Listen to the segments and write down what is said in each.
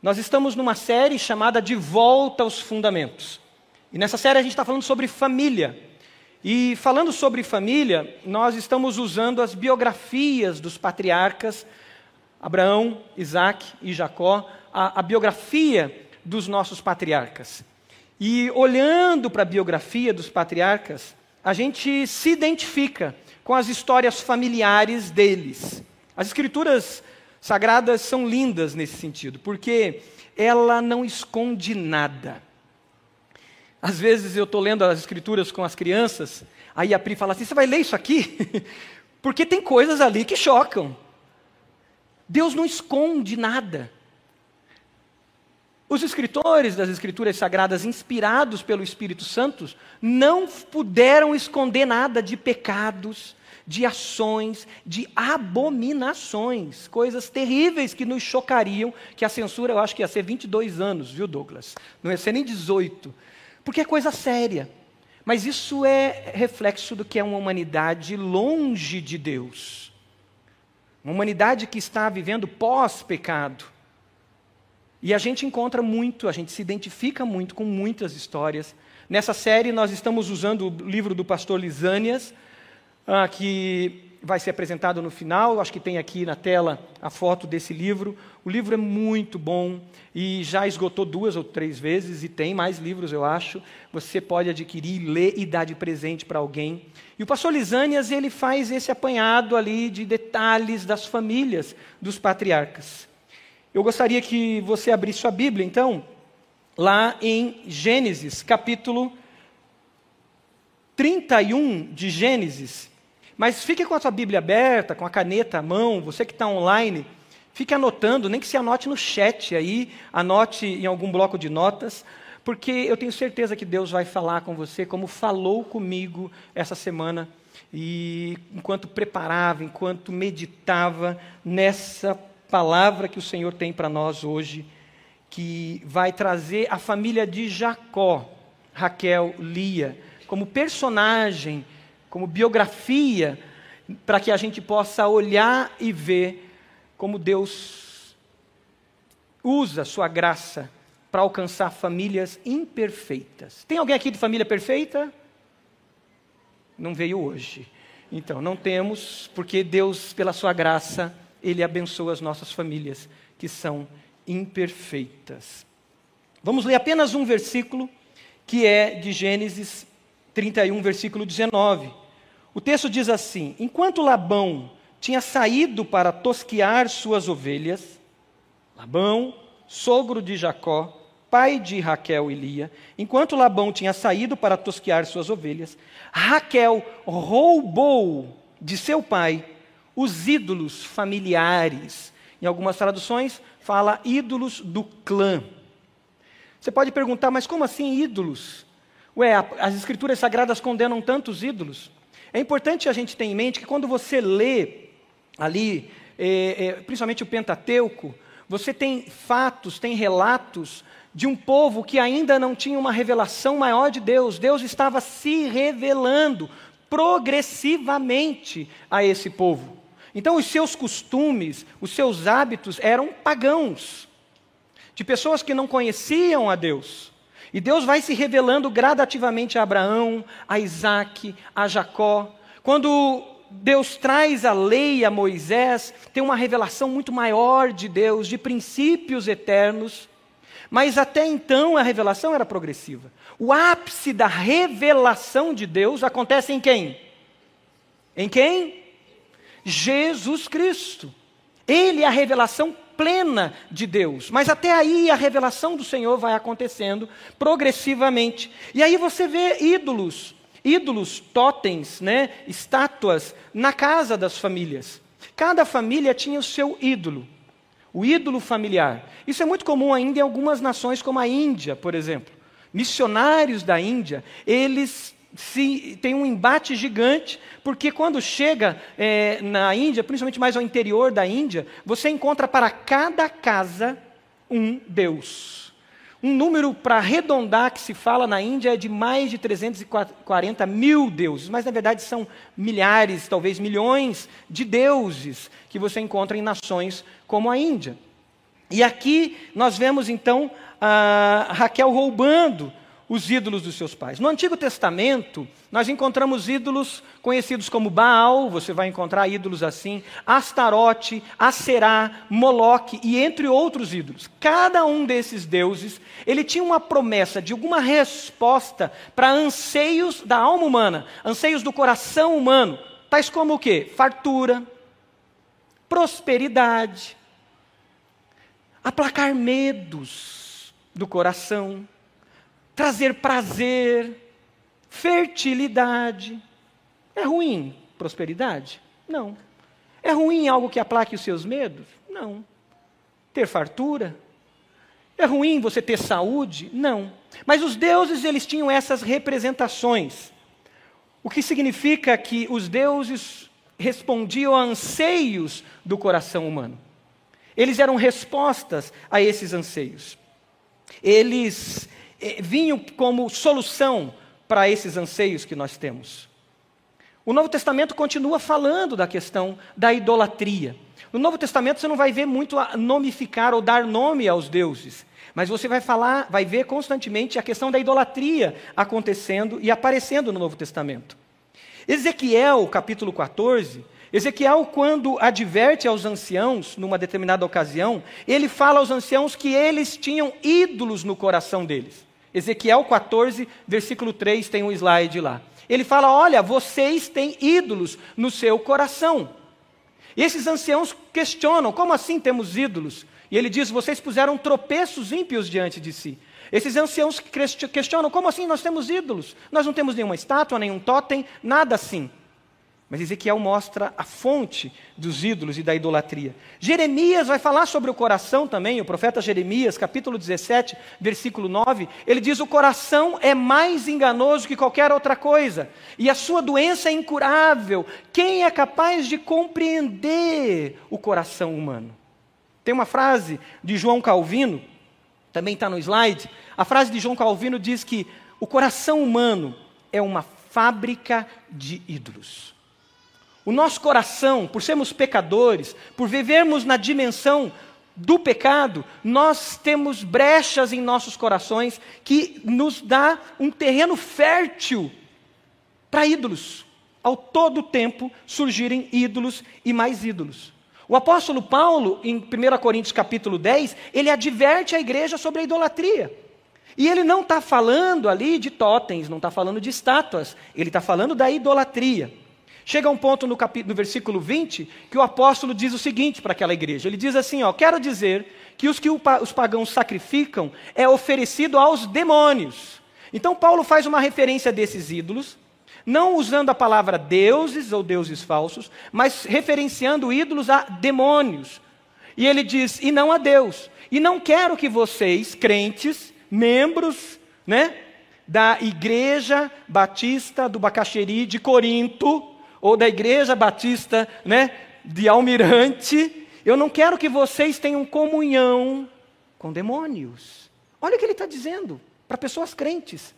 Nós estamos numa série chamada De Volta aos Fundamentos. E nessa série a gente está falando sobre família. E falando sobre família, nós estamos usando as biografias dos patriarcas Abraão, Isaac e Jacó, a, a biografia dos nossos patriarcas. E olhando para a biografia dos patriarcas, a gente se identifica com as histórias familiares deles. As escrituras sagradas são lindas nesse sentido, porque ela não esconde nada. Às vezes eu estou lendo as escrituras com as crianças, aí a Pri fala assim: você vai ler isso aqui? porque tem coisas ali que chocam. Deus não esconde nada. Os escritores das Escrituras Sagradas, inspirados pelo Espírito Santo, não puderam esconder nada de pecados, de ações, de abominações, coisas terríveis que nos chocariam, que a censura eu acho que ia ser 22 anos, viu, Douglas? Não ia ser nem 18, porque é coisa séria. Mas isso é reflexo do que é uma humanidade longe de Deus. Uma humanidade que está vivendo pós-pecado. E a gente encontra muito, a gente se identifica muito com muitas histórias. Nessa série, nós estamos usando o livro do pastor Lisânias, ah, que vai ser apresentado no final. Acho que tem aqui na tela a foto desse livro. O livro é muito bom e já esgotou duas ou três vezes e tem mais livros, eu acho. Você pode adquirir, ler e dar de presente para alguém. E o pastor Lisânias, ele faz esse apanhado ali de detalhes das famílias dos patriarcas. Eu gostaria que você abrisse sua Bíblia, então, lá em Gênesis, capítulo 31 de Gênesis. Mas fique com a sua Bíblia aberta, com a caneta à mão, você que está online, fique anotando, nem que se anote no chat aí, anote em algum bloco de notas, porque eu tenho certeza que Deus vai falar com você, como falou comigo essa semana, e enquanto preparava, enquanto meditava nessa palavra que o Senhor tem para nós hoje, que vai trazer a família de Jacó, Raquel, Lia, como personagem como biografia, para que a gente possa olhar e ver como Deus usa sua graça para alcançar famílias imperfeitas. Tem alguém aqui de família perfeita? Não veio hoje. Então, não temos, porque Deus, pela sua graça, Ele abençoa as nossas famílias que são imperfeitas. Vamos ler apenas um versículo, que é de Gênesis 31, versículo 19. O texto diz assim: Enquanto Labão tinha saído para tosquear suas ovelhas, Labão, sogro de Jacó, pai de Raquel e Lia, enquanto Labão tinha saído para tosquear suas ovelhas, Raquel roubou de seu pai os ídolos familiares. Em algumas traduções, fala ídolos do clã. Você pode perguntar, mas como assim ídolos? Ué, as escrituras sagradas condenam tantos ídolos. É importante a gente ter em mente que quando você lê ali, é, é, principalmente o Pentateuco, você tem fatos, tem relatos de um povo que ainda não tinha uma revelação maior de Deus. Deus estava se revelando progressivamente a esse povo. Então, os seus costumes, os seus hábitos eram pagãos, de pessoas que não conheciam a Deus. E Deus vai se revelando gradativamente a Abraão, a Isaac, a Jacó. Quando Deus traz a lei a Moisés, tem uma revelação muito maior de Deus, de princípios eternos. Mas até então a revelação era progressiva. O ápice da revelação de Deus acontece em quem? Em quem? Jesus Cristo. Ele é a revelação plena de Deus. Mas até aí a revelação do Senhor vai acontecendo progressivamente. E aí você vê ídolos, ídolos, totens, né, estátuas na casa das famílias. Cada família tinha o seu ídolo, o ídolo familiar. Isso é muito comum ainda em algumas nações, como a Índia, por exemplo. Missionários da Índia, eles se, tem um embate gigante, porque quando chega é, na Índia, principalmente mais ao interior da Índia, você encontra para cada casa um Deus. Um número para arredondar que se fala na Índia é de mais de 340 mil deuses, mas na verdade são milhares, talvez milhões de deuses que você encontra em nações como a Índia. E aqui nós vemos então Raquel roubando os ídolos dos seus pais. No Antigo Testamento, nós encontramos ídolos conhecidos como Baal, você vai encontrar ídolos assim, Astarote, Aserá, Moloque e entre outros ídolos. Cada um desses deuses, ele tinha uma promessa de alguma resposta para anseios da alma humana, anseios do coração humano, tais como o quê? Fartura, prosperidade, aplacar medos do coração, trazer prazer, fertilidade. É ruim prosperidade? Não. É ruim algo que aplaque os seus medos? Não. Ter fartura? É ruim você ter saúde? Não. Mas os deuses, eles tinham essas representações. O que significa que os deuses respondiam a anseios do coração humano. Eles eram respostas a esses anseios. Eles vinham como solução para esses anseios que nós temos. O Novo Testamento continua falando da questão da idolatria. No Novo Testamento você não vai ver muito nomificar ou dar nome aos deuses, mas você vai falar, vai ver constantemente a questão da idolatria acontecendo e aparecendo no Novo Testamento. Ezequiel, capítulo 14, Ezequiel, quando adverte aos anciãos, numa determinada ocasião, ele fala aos anciãos que eles tinham ídolos no coração deles. Ezequiel 14, versículo 3, tem um slide lá. Ele fala: Olha, vocês têm ídolos no seu coração. E esses anciãos questionam: Como assim temos ídolos? E ele diz: Vocês puseram tropeços ímpios diante de si. Esses anciãos questionam: Como assim nós temos ídolos? Nós não temos nenhuma estátua, nenhum totem, nada assim. Mas Ezequiel mostra a fonte dos ídolos e da idolatria. Jeremias vai falar sobre o coração também, o profeta Jeremias, capítulo 17, versículo 9. Ele diz: O coração é mais enganoso que qualquer outra coisa, e a sua doença é incurável. Quem é capaz de compreender o coração humano? Tem uma frase de João Calvino, também está no slide. A frase de João Calvino diz que o coração humano é uma fábrica de ídolos. O nosso coração, por sermos pecadores, por vivermos na dimensão do pecado, nós temos brechas em nossos corações que nos dá um terreno fértil para ídolos. Ao todo tempo surgirem ídolos e mais ídolos. O apóstolo Paulo, em 1 Coríntios capítulo 10, ele adverte a igreja sobre a idolatria. E ele não está falando ali de totens, não está falando de estátuas, ele está falando da idolatria. Chega um ponto no, capítulo, no versículo 20 que o apóstolo diz o seguinte para aquela igreja: ele diz assim, ó, quero dizer que os que os pagãos sacrificam é oferecido aos demônios. Então Paulo faz uma referência desses ídolos, não usando a palavra deuses ou deuses falsos, mas referenciando ídolos a demônios. E ele diz: e não a Deus. E não quero que vocês, crentes, membros, né, da Igreja Batista do Bacaxeri de Corinto, ou da Igreja Batista né, de Almirante, eu não quero que vocês tenham comunhão com demônios. Olha o que ele está dizendo para pessoas crentes.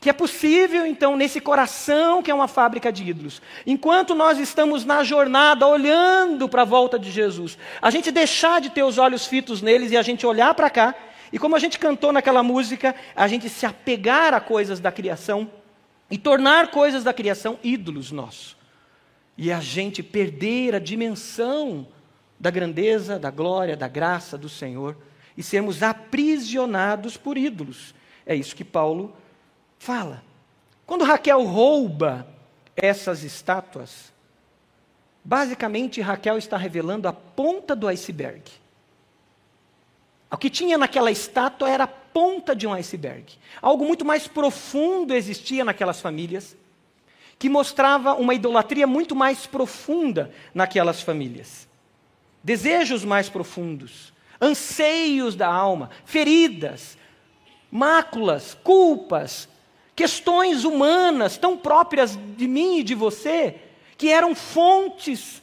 Que é possível, então, nesse coração que é uma fábrica de ídolos, enquanto nós estamos na jornada olhando para a volta de Jesus, a gente deixar de ter os olhos fitos neles e a gente olhar para cá, e como a gente cantou naquela música, a gente se apegar a coisas da criação e tornar coisas da criação ídolos nossos e a gente perder a dimensão da grandeza, da glória, da graça do Senhor e sermos aprisionados por ídolos. É isso que Paulo fala. Quando Raquel rouba essas estátuas, basicamente Raquel está revelando a ponta do iceberg. O que tinha naquela estátua era a ponta de um iceberg. Algo muito mais profundo existia naquelas famílias que mostrava uma idolatria muito mais profunda naquelas famílias. Desejos mais profundos, anseios da alma, feridas, máculas, culpas, questões humanas tão próprias de mim e de você, que eram fontes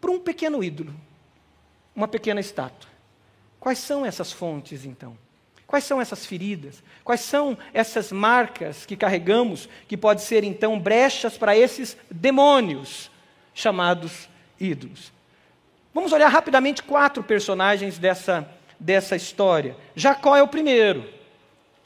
para um pequeno ídolo, uma pequena estátua. Quais são essas fontes então? Quais são essas feridas? Quais são essas marcas que carregamos que podem ser então brechas para esses demônios chamados ídolos? Vamos olhar rapidamente quatro personagens dessa, dessa história. Jacó é o primeiro,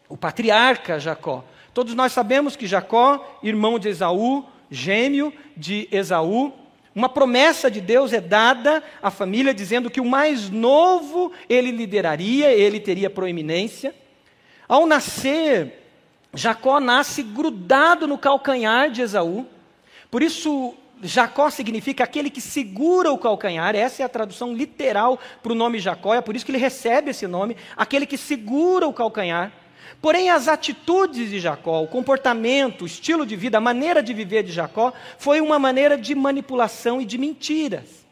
o patriarca Jacó. Todos nós sabemos que Jacó, irmão de Esaú, gêmeo de Esaú, uma promessa de Deus é dada à família dizendo que o mais novo ele lideraria, ele teria proeminência. Ao nascer, Jacó nasce grudado no calcanhar de Esaú. Por isso, Jacó significa aquele que segura o calcanhar, essa é a tradução literal para o nome Jacó, é por isso que ele recebe esse nome, aquele que segura o calcanhar. Porém, as atitudes de Jacó, o comportamento, o estilo de vida, a maneira de viver de Jacó, foi uma maneira de manipulação e de mentiras.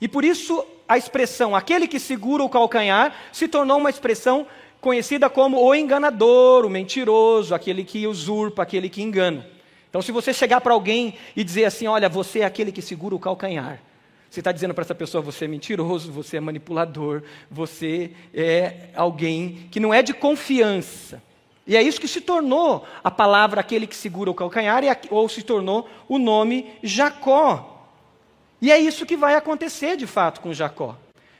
E por isso a expressão aquele que segura o calcanhar se tornou uma expressão conhecida como o enganador, o mentiroso, aquele que usurpa, aquele que engana. Então, se você chegar para alguém e dizer assim: Olha, você é aquele que segura o calcanhar, você está dizendo para essa pessoa: você é mentiroso, você é manipulador, você é alguém que não é de confiança. E é isso que se tornou a palavra aquele que segura o calcanhar, ou se tornou o nome Jacó. E é isso que vai acontecer de fato com Jacó.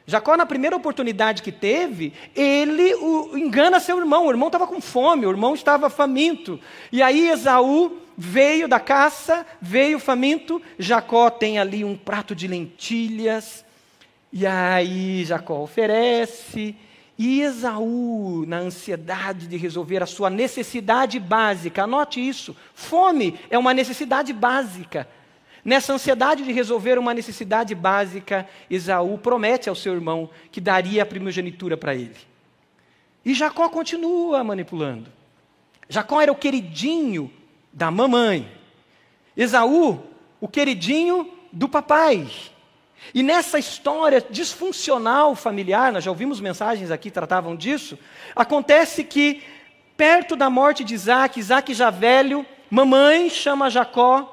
Jacó, na primeira oportunidade que teve, ele o, engana seu irmão. O irmão estava com fome, o irmão estava faminto. E aí Esaú veio da caça, veio faminto. Jacó tem ali um prato de lentilhas. E aí Jacó oferece. E Esaú, na ansiedade de resolver a sua necessidade básica, anote isso: fome é uma necessidade básica. Nessa ansiedade de resolver uma necessidade básica, Esaú promete ao seu irmão que daria a primogenitura para ele. E Jacó continua manipulando. Jacó era o queridinho da mamãe. Esaú, o queridinho do papai. E nessa história disfuncional familiar, nós já ouvimos mensagens aqui que tratavam disso, acontece que, perto da morte de Isaac, Isaac já velho, mamãe chama Jacó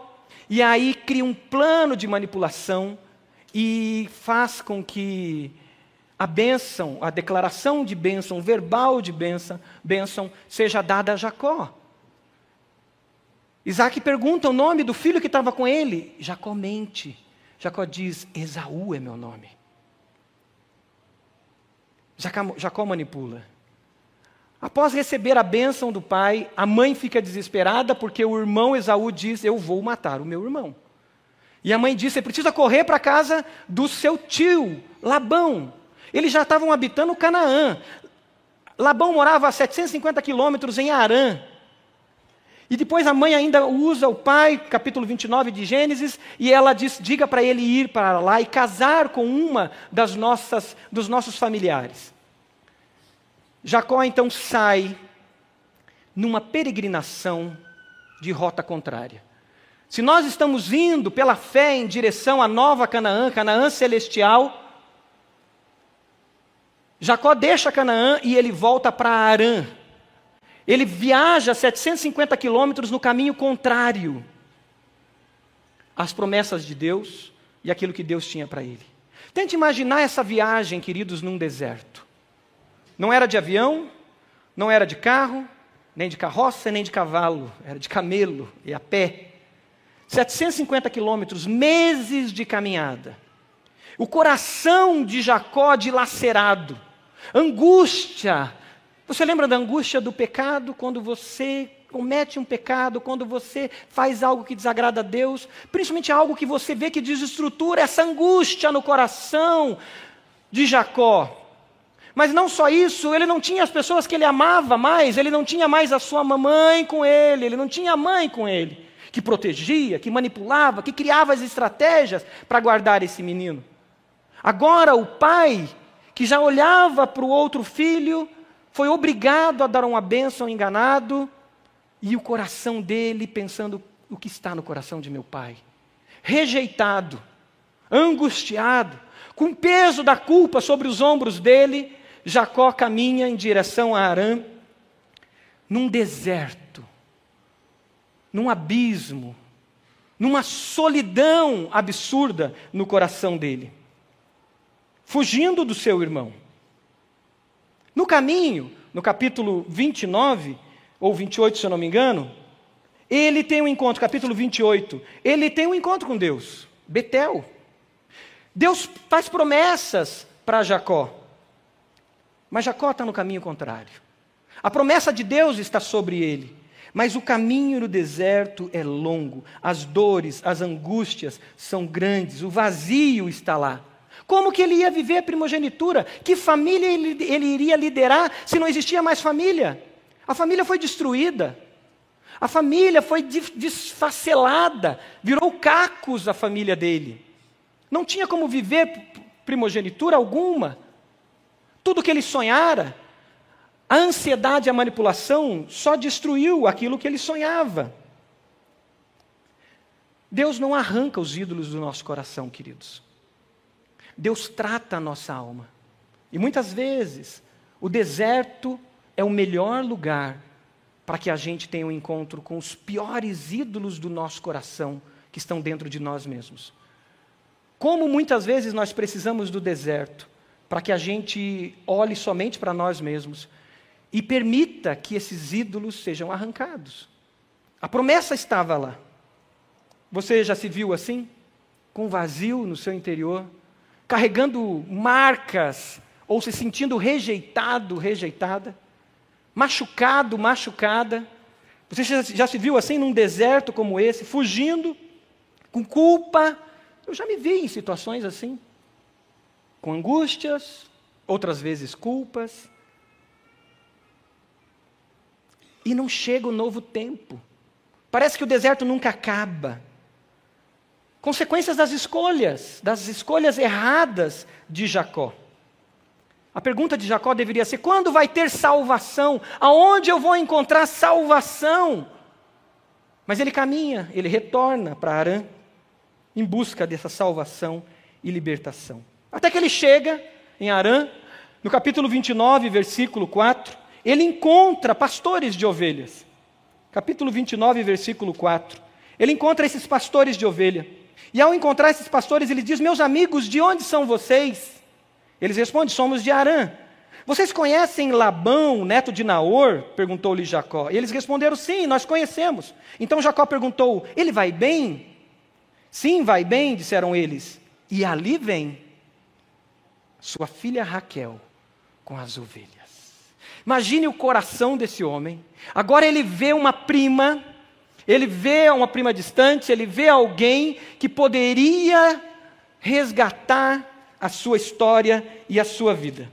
e aí cria um plano de manipulação e faz com que a bênção, a declaração de bênção, verbal de bênção, bênção seja dada a Jacó. Isaac pergunta o nome do filho que estava com ele. Jacó mente. Jacó diz: Esaú é meu nome. Jacó, manipula. Após receber a bênção do pai, a mãe fica desesperada porque o irmão Esaú diz: Eu vou matar o meu irmão. E a mãe diz: Você precisa correr para a casa do seu tio, Labão. Eles já estavam habitando Canaã. Labão morava a 750 quilômetros em Arã. E depois a mãe ainda usa o pai, capítulo 29 de Gênesis, e ela diz: diga para ele ir para lá e casar com uma das nossas, dos nossos familiares. Jacó então sai numa peregrinação de rota contrária. Se nós estamos indo pela fé em direção à nova Canaã, Canaã celestial, Jacó deixa Canaã e ele volta para Arã. Ele viaja 750 quilômetros no caminho contrário às promessas de Deus e aquilo que Deus tinha para ele. Tente imaginar essa viagem, queridos, num deserto. Não era de avião, não era de carro, nem de carroça, nem de cavalo, era de camelo e a pé. 750 quilômetros, meses de caminhada. O coração de Jacó dilacerado, angústia. Você lembra da angústia do pecado quando você comete um pecado, quando você faz algo que desagrada a Deus, principalmente algo que você vê que desestrutura essa angústia no coração de Jacó. Mas não só isso, ele não tinha as pessoas que ele amava mais, ele não tinha mais a sua mamãe com ele, ele não tinha a mãe com ele, que protegia, que manipulava, que criava as estratégias para guardar esse menino. Agora o pai, que já olhava para o outro filho, foi obrigado a dar uma bênção enganado, e o coração dele pensando: o que está no coração de meu pai? Rejeitado, angustiado, com peso da culpa sobre os ombros dele, Jacó caminha em direção a Arã, num deserto, num abismo, numa solidão absurda no coração dele, fugindo do seu irmão. No caminho, no capítulo 29, ou 28, se eu não me engano, ele tem um encontro, capítulo 28, ele tem um encontro com Deus, Betel. Deus faz promessas para Jacó. Mas Jacó está no caminho contrário. A promessa de Deus está sobre ele. Mas o caminho no deserto é longo, as dores, as angústias são grandes, o vazio está lá. Como que ele ia viver a primogenitura? Que família ele, ele iria liderar se não existia mais família? A família foi destruída. A família foi desfacelada, virou cacos a família dele. Não tinha como viver primogenitura alguma. Tudo que ele sonhara, a ansiedade e a manipulação só destruiu aquilo que ele sonhava. Deus não arranca os ídolos do nosso coração, queridos. Deus trata a nossa alma. E muitas vezes, o deserto é o melhor lugar para que a gente tenha um encontro com os piores ídolos do nosso coração que estão dentro de nós mesmos. Como muitas vezes nós precisamos do deserto para que a gente olhe somente para nós mesmos e permita que esses ídolos sejam arrancados. A promessa estava lá. Você já se viu assim? Com vazio no seu interior, carregando marcas ou se sentindo rejeitado, rejeitada, machucado, machucada. Você já, já se viu assim num deserto como esse, fugindo, com culpa, eu já me vi em situações assim, com angústias, outras vezes culpas. E não chega o novo tempo. Parece que o deserto nunca acaba. Consequências das escolhas, das escolhas erradas de Jacó. A pergunta de Jacó deveria ser: quando vai ter salvação? Aonde eu vou encontrar salvação? Mas ele caminha, ele retorna para Arã em busca dessa salvação e libertação. Até que ele chega em Arã, no capítulo 29, versículo 4, ele encontra pastores de ovelhas. Capítulo 29, versículo 4. Ele encontra esses pastores de ovelha. E ao encontrar esses pastores, ele diz: Meus amigos, de onde são vocês? Eles respondem: Somos de Arã. Vocês conhecem Labão, neto de Naor? perguntou-lhe Jacó. E eles responderam: Sim, nós conhecemos. Então Jacó perguntou: Ele vai bem? Sim, vai bem, disseram eles. E ali vem sua filha Raquel com as ovelhas. Imagine o coração desse homem. Agora ele vê uma prima, ele vê uma prima distante, ele vê alguém que poderia resgatar a sua história e a sua vida.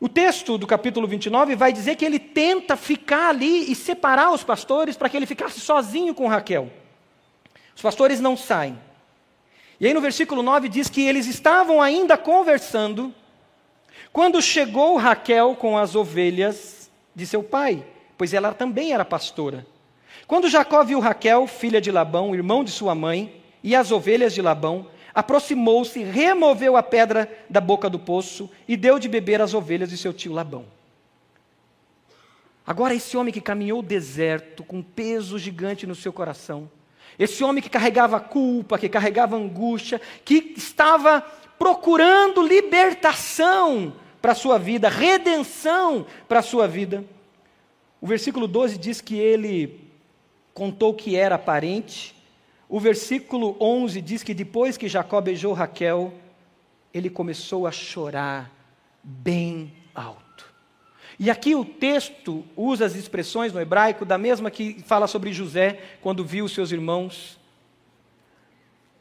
O texto do capítulo 29 vai dizer que ele tenta ficar ali e separar os pastores para que ele ficasse sozinho com Raquel. Os pastores não saem. E aí no versículo 9 diz que eles estavam ainda conversando quando chegou Raquel com as ovelhas de seu pai, pois ela também era pastora. Quando Jacó viu Raquel, filha de Labão, irmão de sua mãe, e as ovelhas de Labão, aproximou-se, removeu a pedra da boca do poço e deu de beber às ovelhas de seu tio Labão. Agora, esse homem que caminhou o deserto com um peso gigante no seu coração, esse homem que carregava culpa, que carregava angústia, que estava procurando libertação para a sua vida, redenção para a sua vida. O versículo 12 diz que ele contou que era parente. O versículo 11 diz que depois que Jacó beijou Raquel, ele começou a chorar bem alto. E aqui o texto usa as expressões no hebraico da mesma que fala sobre José quando viu seus irmãos,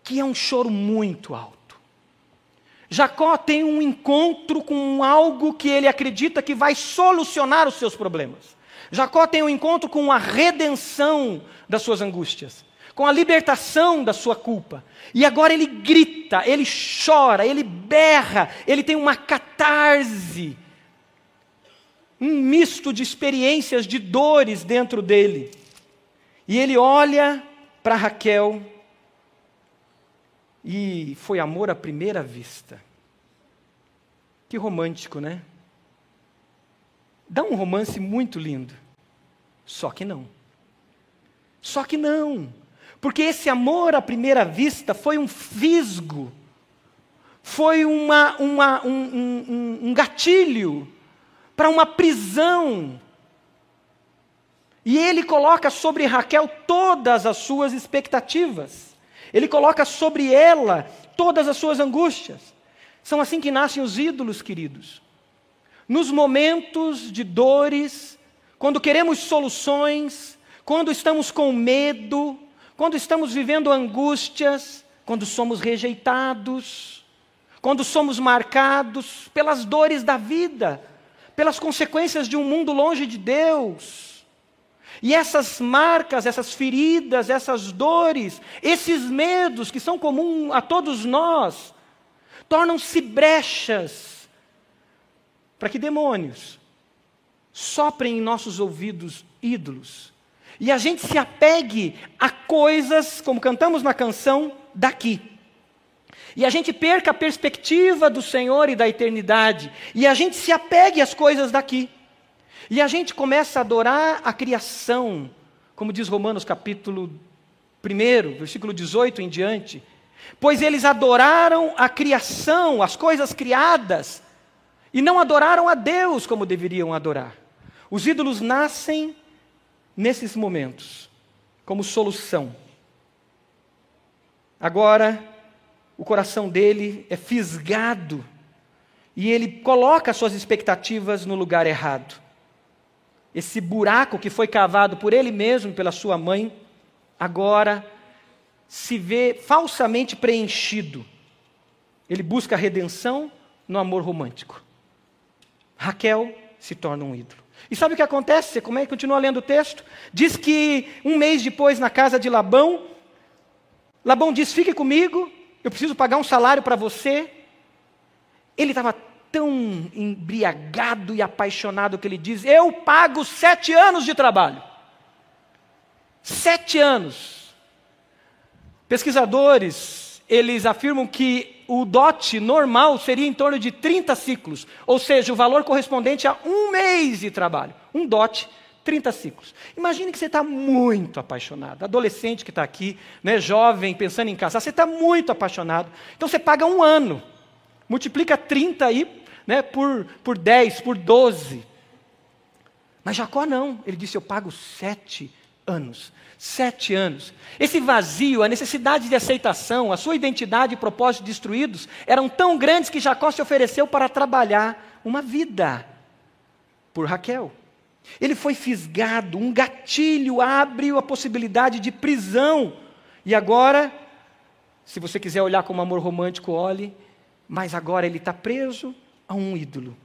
que é um choro muito alto. Jacó tem um encontro com algo que ele acredita que vai solucionar os seus problemas. Jacó tem um encontro com a redenção das suas angústias, com a libertação da sua culpa. E agora ele grita, ele chora, ele berra, ele tem uma catarse um misto de experiências, de dores dentro dele. E ele olha para Raquel e foi amor à primeira vista. Que romântico, né? Dá um romance muito lindo. Só que não. Só que não. Porque esse amor à primeira vista foi um fisgo, foi uma, uma, um, um, um gatilho para uma prisão. E ele coloca sobre Raquel todas as suas expectativas. Ele coloca sobre ela todas as suas angústias. São assim que nascem os ídolos, queridos. nos momentos de dores, quando queremos soluções, quando estamos com medo, quando estamos vivendo angústias, quando somos rejeitados, quando somos marcados pelas dores da vida, pelas consequências de um mundo longe de Deus. E essas marcas, essas feridas, essas dores, esses medos que são comuns a todos nós, tornam-se brechas para que demônios soprem em nossos ouvidos ídolos e a gente se apegue a coisas, como cantamos na canção, daqui. E a gente perca a perspectiva do Senhor e da eternidade. E a gente se apegue às coisas daqui. E a gente começa a adorar a criação, como diz Romanos capítulo 1, versículo 18 em diante. Pois eles adoraram a criação, as coisas criadas, e não adoraram a Deus como deveriam adorar. Os ídolos nascem nesses momentos como solução. Agora, o coração dele é fisgado e ele coloca suas expectativas no lugar errado. Esse buraco que foi cavado por ele mesmo, pela sua mãe, agora se vê falsamente preenchido. Ele busca redenção no amor romântico. Raquel se torna um ídolo. E sabe o que acontece? Você continua lendo o texto? Diz que um mês depois, na casa de Labão, Labão diz: Fique comigo, eu preciso pagar um salário para você. Ele estava tão embriagado e apaixonado que ele diz: Eu pago sete anos de trabalho. Sete anos. Pesquisadores, eles afirmam que o dote normal seria em torno de 30 ciclos, ou seja, o valor correspondente a um mês de trabalho. Um dote 30 ciclos. Imagine que você está muito apaixonado. Adolescente que está aqui, né, jovem, pensando em casar, você está muito apaixonado. Então você paga um ano. Multiplica 30 aí né, por, por 10, por 12. Mas Jacó não. Ele disse: Eu pago sete anos. Sete anos. Esse vazio, a necessidade de aceitação, a sua identidade e propósito destruídos eram tão grandes que Jacó se ofereceu para trabalhar uma vida por Raquel. Ele foi fisgado, um gatilho abre a possibilidade de prisão. E agora, se você quiser olhar como amor romântico, olhe, mas agora ele está preso a um ídolo.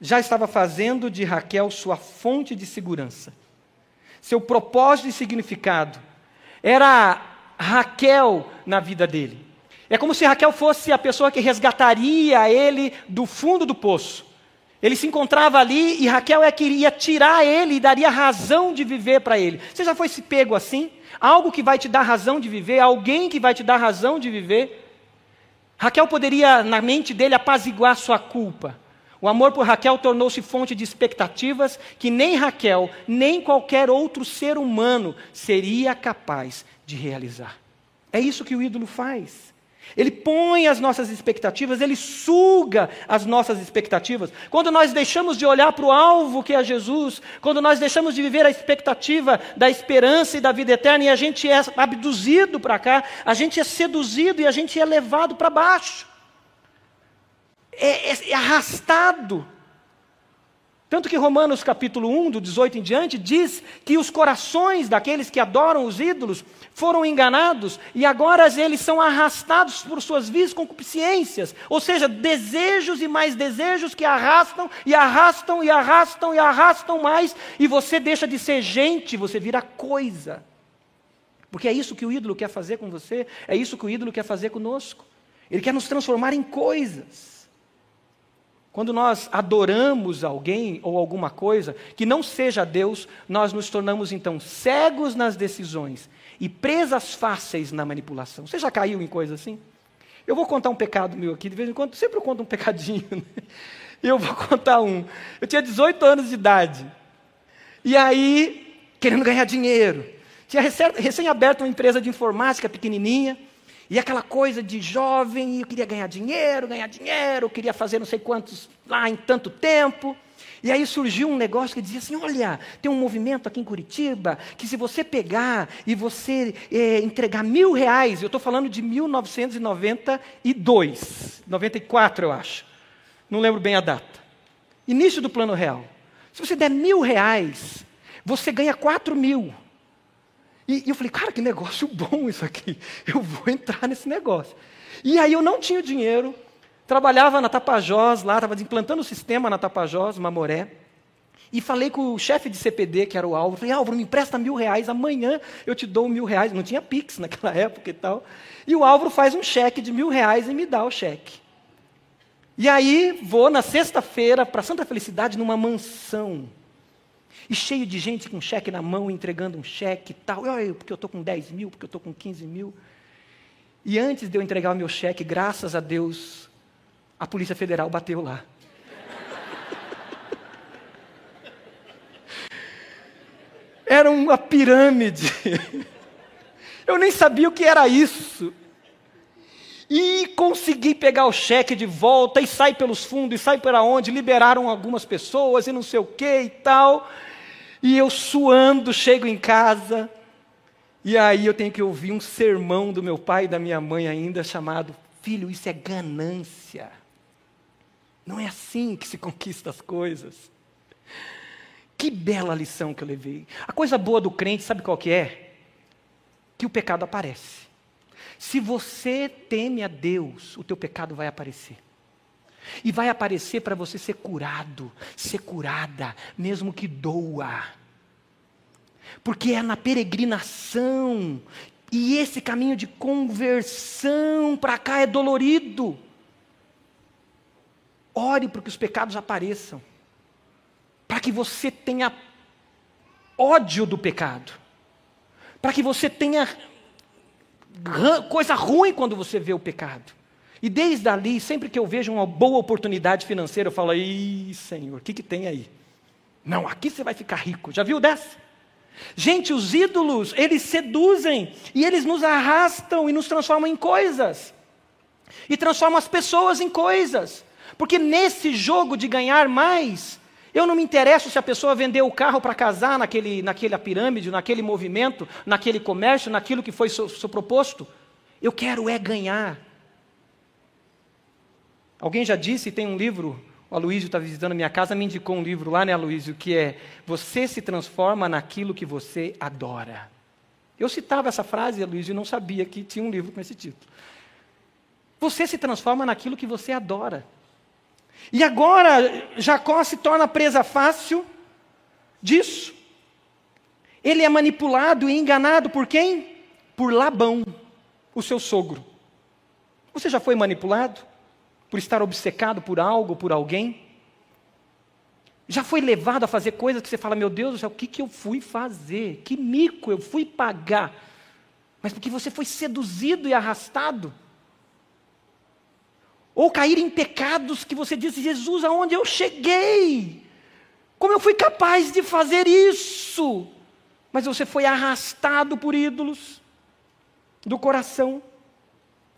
Já estava fazendo de Raquel sua fonte de segurança seu propósito e significado. Era Raquel na vida dele. É como se Raquel fosse a pessoa que resgataria ele do fundo do poço. Ele se encontrava ali e Raquel é que iria tirar ele e daria razão de viver para ele. Você já foi se pego assim? Algo que vai te dar razão de viver, alguém que vai te dar razão de viver. Raquel poderia, na mente dele, apaziguar sua culpa. O amor por Raquel tornou-se fonte de expectativas que nem Raquel, nem qualquer outro ser humano seria capaz de realizar. É isso que o ídolo faz. Ele põe as nossas expectativas, ele suga as nossas expectativas. Quando nós deixamos de olhar para o alvo que é Jesus, quando nós deixamos de viver a expectativa da esperança e da vida eterna, e a gente é abduzido para cá, a gente é seduzido e a gente é levado para baixo é, é, é arrastado. Tanto que Romanos capítulo 1, do 18 em diante, diz que os corações daqueles que adoram os ídolos foram enganados e agora eles são arrastados por suas vis concupiscências, ou seja, desejos e mais desejos que arrastam e arrastam e arrastam e arrastam mais, e você deixa de ser gente, você vira coisa. Porque é isso que o ídolo quer fazer com você, é isso que o ídolo quer fazer conosco. Ele quer nos transformar em coisas. Quando nós adoramos alguém ou alguma coisa que não seja Deus, nós nos tornamos então cegos nas decisões e presas fáceis na manipulação. Você já caiu em coisa assim? Eu vou contar um pecado meu aqui, de vez em quando, sempre eu conto um pecadinho. Né? Eu vou contar um. Eu tinha 18 anos de idade. E aí, querendo ganhar dinheiro. Tinha recém aberto uma empresa de informática pequenininha. E aquela coisa de jovem, eu queria ganhar dinheiro, ganhar dinheiro, eu queria fazer não sei quantos lá em tanto tempo. E aí surgiu um negócio que dizia assim: olha, tem um movimento aqui em Curitiba que se você pegar e você é, entregar mil reais, eu estou falando de 1992, 94 eu acho, não lembro bem a data. Início do plano real. Se você der mil reais, você ganha quatro mil. E, e eu falei, cara, que negócio bom isso aqui. Eu vou entrar nesse negócio. E aí eu não tinha dinheiro, trabalhava na Tapajós lá, estava implantando o sistema na Tapajós, Mamoré. E falei com o chefe de CPD, que era o Álvaro, falei, Álvaro, me empresta mil reais, amanhã eu te dou mil reais. Não tinha Pix naquela época e tal. E o Álvaro faz um cheque de mil reais e me dá o cheque. E aí vou na sexta-feira para Santa Felicidade, numa mansão. E cheio de gente com cheque na mão, entregando um cheque e tal. Eu, porque eu estou com 10 mil, porque eu estou com 15 mil. E antes de eu entregar o meu cheque, graças a Deus, a Polícia Federal bateu lá. Era uma pirâmide. Eu nem sabia o que era isso. E consegui pegar o cheque de volta e sai pelos fundos, e sai para onde, liberaram algumas pessoas e não sei o que e tal. E eu suando, chego em casa, e aí eu tenho que ouvir um sermão do meu pai e da minha mãe ainda chamado: Filho, isso é ganância. Não é assim que se conquista as coisas. Que bela lição que eu levei. A coisa boa do crente, sabe qual que é? Que o pecado aparece. Se você teme a Deus, o teu pecado vai aparecer. E vai aparecer para você ser curado, ser curada, mesmo que doa. Porque é na peregrinação, e esse caminho de conversão para cá é dolorido. Ore para que os pecados apareçam para que você tenha ódio do pecado, para que você tenha coisa ruim quando você vê o pecado. E desde ali, sempre que eu vejo uma boa oportunidade financeira, eu falo: Ih, Senhor, o que, que tem aí? Não, aqui você vai ficar rico. Já viu dessa? Gente, os ídolos, eles seduzem e eles nos arrastam e nos transformam em coisas. E transformam as pessoas em coisas. Porque nesse jogo de ganhar mais, eu não me interesso se a pessoa vendeu o carro para casar naquele, naquela pirâmide, naquele movimento, naquele comércio, naquilo que foi seu, proposto. Eu quero é ganhar. Alguém já disse, tem um livro, o Aloísio está visitando minha casa, me indicou um livro lá, né, Aloísio, que é Você se transforma naquilo que você adora. Eu citava essa frase, Aloísio, e não sabia que tinha um livro com esse título. Você se transforma naquilo que você adora. E agora Jacó se torna presa fácil disso. Ele é manipulado e enganado por quem? Por Labão, o seu sogro. Você já foi manipulado? Por estar obcecado por algo, por alguém? Já foi levado a fazer coisas que você fala, meu Deus do céu, o que, que eu fui fazer? Que mico eu fui pagar? Mas porque você foi seduzido e arrastado. Ou cair em pecados que você disse, Jesus, aonde eu cheguei? Como eu fui capaz de fazer isso? Mas você foi arrastado por ídolos do coração.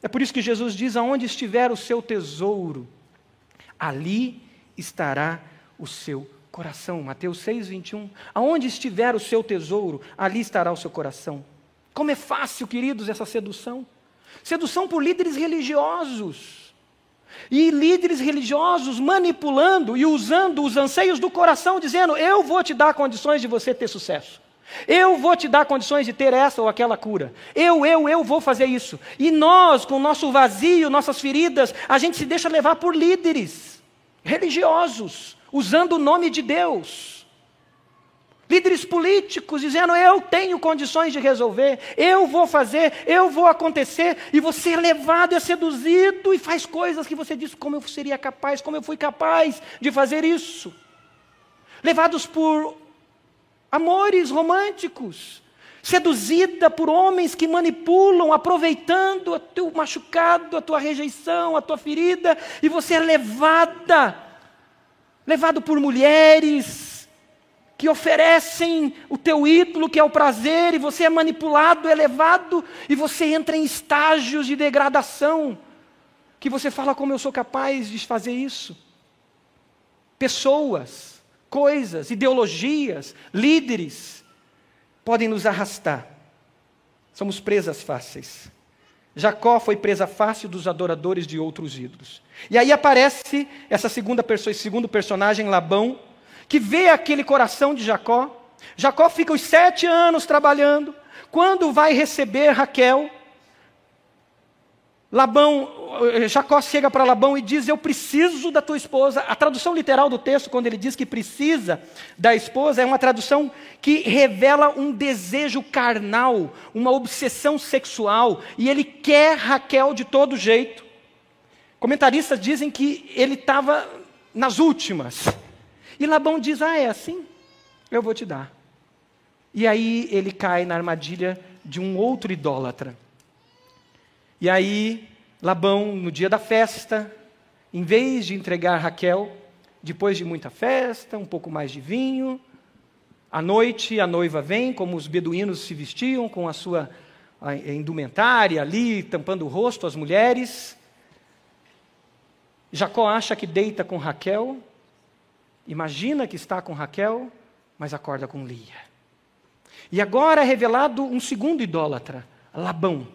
É por isso que Jesus diz: aonde estiver o seu tesouro, ali estará o seu coração. Mateus 6, 21. Aonde estiver o seu tesouro, ali estará o seu coração. Como é fácil, queridos, essa sedução. Sedução por líderes religiosos e líderes religiosos manipulando e usando os anseios do coração, dizendo: Eu vou te dar condições de você ter sucesso. Eu vou te dar condições de ter essa ou aquela cura. Eu, eu, eu vou fazer isso. E nós, com o nosso vazio, nossas feridas, a gente se deixa levar por líderes religiosos, usando o nome de Deus. Líderes políticos dizendo: Eu tenho condições de resolver, eu vou fazer, eu vou acontecer, e você é levado, é seduzido e faz coisas que você diz: Como eu seria capaz, como eu fui capaz de fazer isso? Levados por amores românticos, seduzida por homens que manipulam, aproveitando o teu machucado, a tua rejeição, a tua ferida, e você é levada, levado por mulheres que oferecem o teu ídolo, que é o prazer, e você é manipulado, elevado, e você entra em estágios de degradação, que você fala como eu sou capaz de fazer isso. Pessoas, coisas, ideologias, líderes podem nos arrastar. Somos presas fáceis. Jacó foi presa fácil dos adoradores de outros ídolos. E aí aparece essa segunda pessoa, segundo personagem, Labão, que vê aquele coração de Jacó. Jacó fica os sete anos trabalhando. Quando vai receber Raquel, Labão, eh, Jacó chega para Labão e diz: Eu preciso da tua esposa. A tradução literal do texto, quando ele diz que precisa da esposa, é uma tradução que revela um desejo carnal, uma obsessão sexual, e ele quer Raquel de todo jeito. Comentaristas dizem que ele estava nas últimas. E Labão diz: Ah, é assim? Eu vou te dar. E aí ele cai na armadilha de um outro idólatra. E aí, Labão, no dia da festa, em vez de entregar Raquel, depois de muita festa, um pouco mais de vinho, à noite a noiva vem, como os beduínos se vestiam, com a sua indumentária ali, tampando o rosto, as mulheres. Jacó acha que deita com Raquel, imagina que está com Raquel, mas acorda com Lia. E agora é revelado um segundo idólatra, Labão.